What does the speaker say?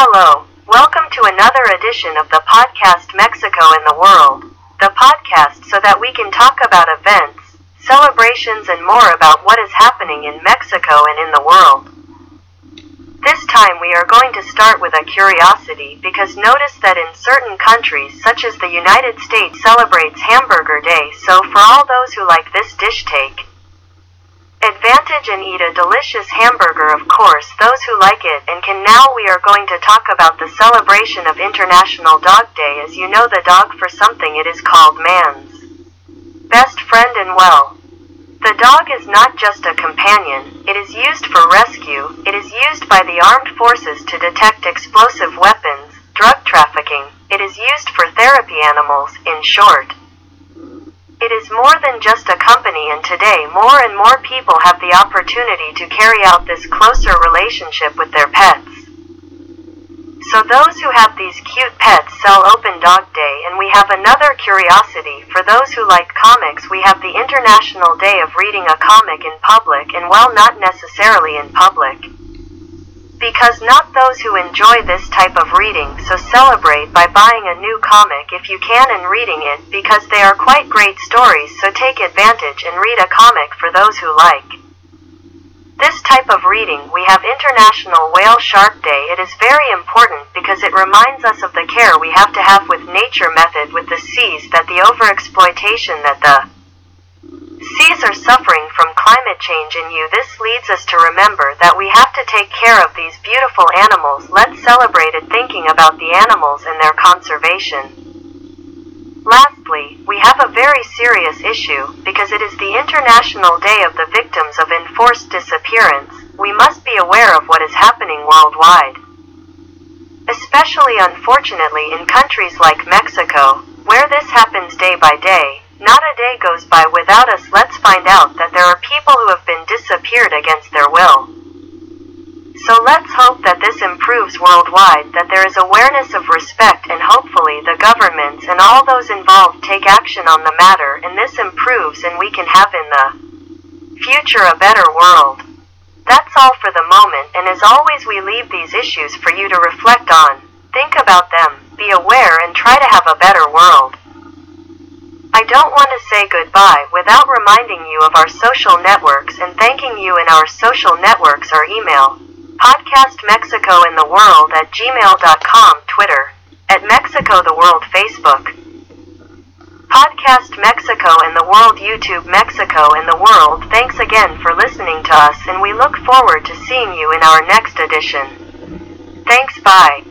Hello, welcome to another edition of the podcast Mexico and the World. The podcast so that we can talk about events, celebrations, and more about what is happening in Mexico and in the world. This time we are going to start with a curiosity because notice that in certain countries, such as the United States, celebrates Hamburger Day, so for all those who like this dish, take advantage and eat a delicious hamburger, of course, those who like it, and can now we are going to talk about the celebration of International Dog Day. As you know, the dog for something it is called man's best friend and well. The dog is not just a companion, it is used for rescue, it is used by the armed forces to detect explosive weapons, drug trafficking, it is used for therapy animals, in short. It is more than just a company, and today more and more people have the opportunity to carry out this closer relationship with their pets. So, those who have these cute pets sell Open Dog Day, and we have another curiosity. For those who like comics, we have the International Day of Reading a Comic in Public, and well, not necessarily in public. Because not those who enjoy this type of reading, so celebrate by buying a new comic if you can and reading it because they are quite great stories, so take advantage and read a comic for those who like. This type of reading, we have International Whale Shark Day. It is very important because it reminds us of the care we have to have with nature method with the seas that the overexploitation that the seas are suffering from climate change in you. This leads us to remember that we have to take care of these beautiful animals. Let's celebrate it thinking about the animals and their conservation. Lastly, we have a very serious issue because it is the International Day of the Victims of Enforced Disappearance. We must be aware of what is happening worldwide. Especially unfortunately in countries like Mexico, where this happens day by day, not a day goes by without us. Let's find out that there are people who have been disappeared against their will. So let's hope that this improves worldwide, that there is awareness of respect, and hopefully the governments and all those involved take action on the matter, and this improves, and we can have in the future a better world. That's all for the moment, and as always, we leave these issues for you to reflect on. Think about them, be aware, and try to have a better world. Don't want to say goodbye without reminding you of our social networks and thanking you in our social networks or email podcast mexico and the world at gmail.com twitter at mexico the world facebook podcast mexico and the world youtube mexico and the world thanks again for listening to us and we look forward to seeing you in our next edition. Thanks bye